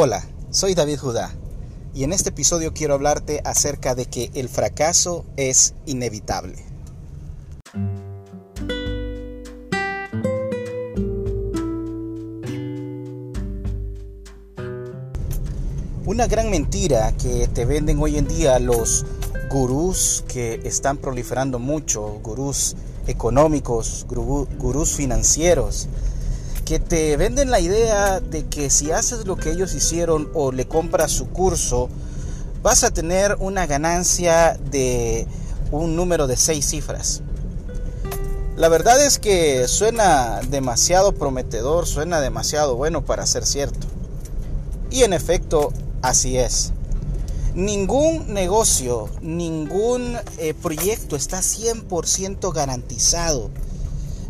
Hola, soy David Judá y en este episodio quiero hablarte acerca de que el fracaso es inevitable. Una gran mentira que te venden hoy en día los gurús que están proliferando mucho, gurús económicos, gurús financieros, que te venden la idea de que si haces lo que ellos hicieron o le compras su curso, vas a tener una ganancia de un número de seis cifras. La verdad es que suena demasiado prometedor, suena demasiado bueno para ser cierto. Y en efecto, así es. Ningún negocio, ningún eh, proyecto está 100% garantizado.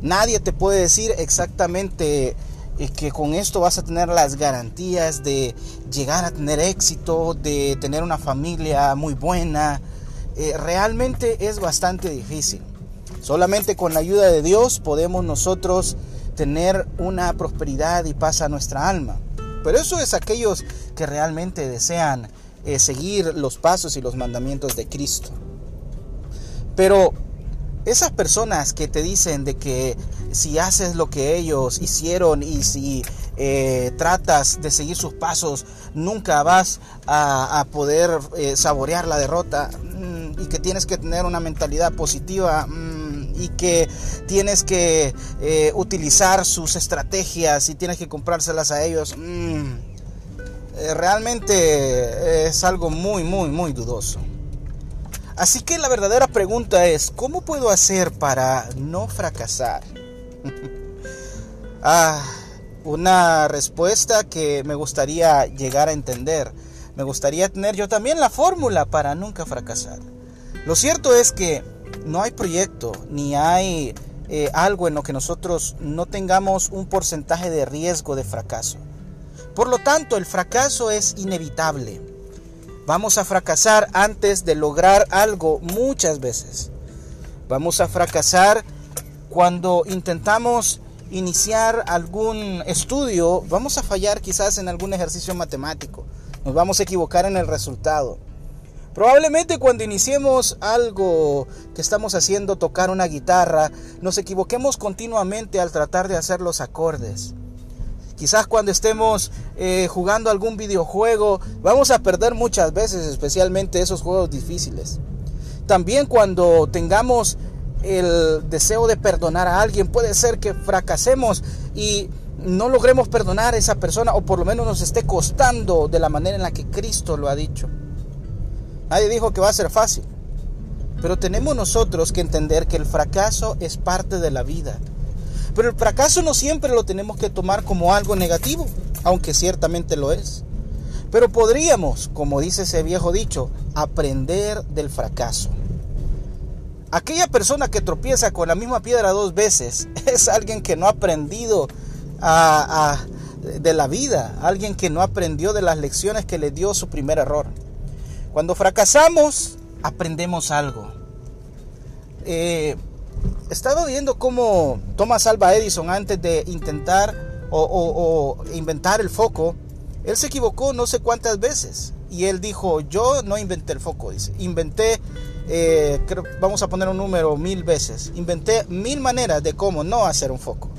Nadie te puede decir exactamente eh, que con esto vas a tener las garantías de llegar a tener éxito, de tener una familia muy buena. Eh, realmente es bastante difícil. Solamente con la ayuda de Dios podemos nosotros tener una prosperidad y paz a nuestra alma. Pero eso es aquellos que realmente desean eh, seguir los pasos y los mandamientos de Cristo. Pero esas personas que te dicen de que si haces lo que ellos hicieron y si eh, tratas de seguir sus pasos, nunca vas a, poder eh, saborear la derrota mm, y que tienes que tener una mentalidad positiva mm, y que tienes que eh, utilizar sus estrategias y tienes que comprárselas a ellos. Mm, realmente es algo muy, muy, muy dudoso. Así que la verdadera pregunta es, ¿cómo puedo hacer para no fracasar? ah, una respuesta que me gustaría llegar a entender. Me gustaría tener yo también la fórmula para nunca fracasar. Lo cierto es que no hay proyecto ni hay eh, algo en lo que nosotros no tengamos un porcentaje de riesgo de fracaso. Por lo tanto, el fracaso es inevitable. Vamos a fracasar antes de lograr algo muchas veces. Vamos a fracasar cuando intentamos iniciar algún estudio, vamos a fallar quizás en algún ejercicio matemático. Nos vamos a equivocar en el resultado. Probablemente cuando iniciemos algo que estamos haciendo, tocar una guitarra, nos equivoquemos continuamente al tratar de hacer los acordes. Quizás cuando estemos eh, jugando algún videojuego, vamos a perder muchas veces, especialmente esos juegos difíciles. También cuando tengamos el deseo de perdonar a alguien, puede ser que fracasemos y no logremos perdonar a esa persona o por lo menos nos esté costando de la manera en la que Cristo lo ha dicho. Nadie dijo que va a ser fácil, pero tenemos nosotros que entender que el fracaso es parte de la vida. Pero el fracaso no siempre lo tenemos que tomar como algo negativo, aunque ciertamente lo es. Pero podríamos, como dice ese viejo dicho, aprender del fracaso. Aquella persona que tropieza con la misma piedra dos veces es alguien que no ha aprendido de la vida, alguien que no aprendió de las lecciones que le dio su primer error. Cuando fracasamos, aprendemos algo. Eh, he estado viendo cómo Thomas Alva Edison antes de intentar o, inventar el foco, él se equivocó no sé cuántas veces. Y él dijo, yo no inventé el foco, dice, inventé, eh, vamos a poner un número mil veces, inventé mil maneras de cómo no hacer un foco.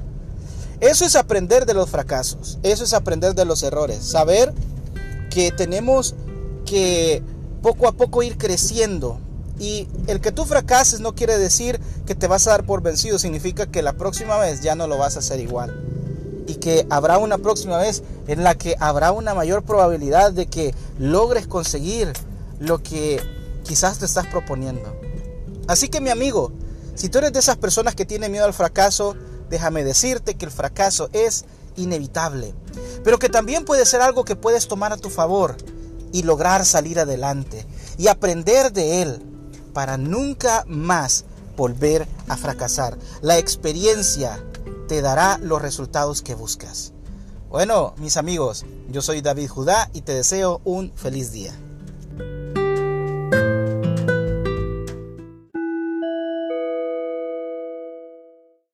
Eso es aprender de los fracasos, eso es aprender de los errores, saber que tenemos que poco a poco ir creciendo y el que tú fracases no quiere decir que te vas a dar por vencido, significa que la próxima vez ya no lo vas a hacer igual. Y que habrá una próxima vez en la que habrá una mayor probabilidad de que logres conseguir lo que quizás te estás proponiendo. Así que mi amigo, si tú eres de esas personas que tienen miedo al fracaso, déjame decirte que el fracaso es inevitable, pero que también puede ser algo que puedes tomar a tu favor y lograr salir adelante y aprender de él para nunca más volver a fracasar. La experiencia te dará los resultados que buscas. Bueno, mis amigos, yo soy David Judá y te deseo un feliz día.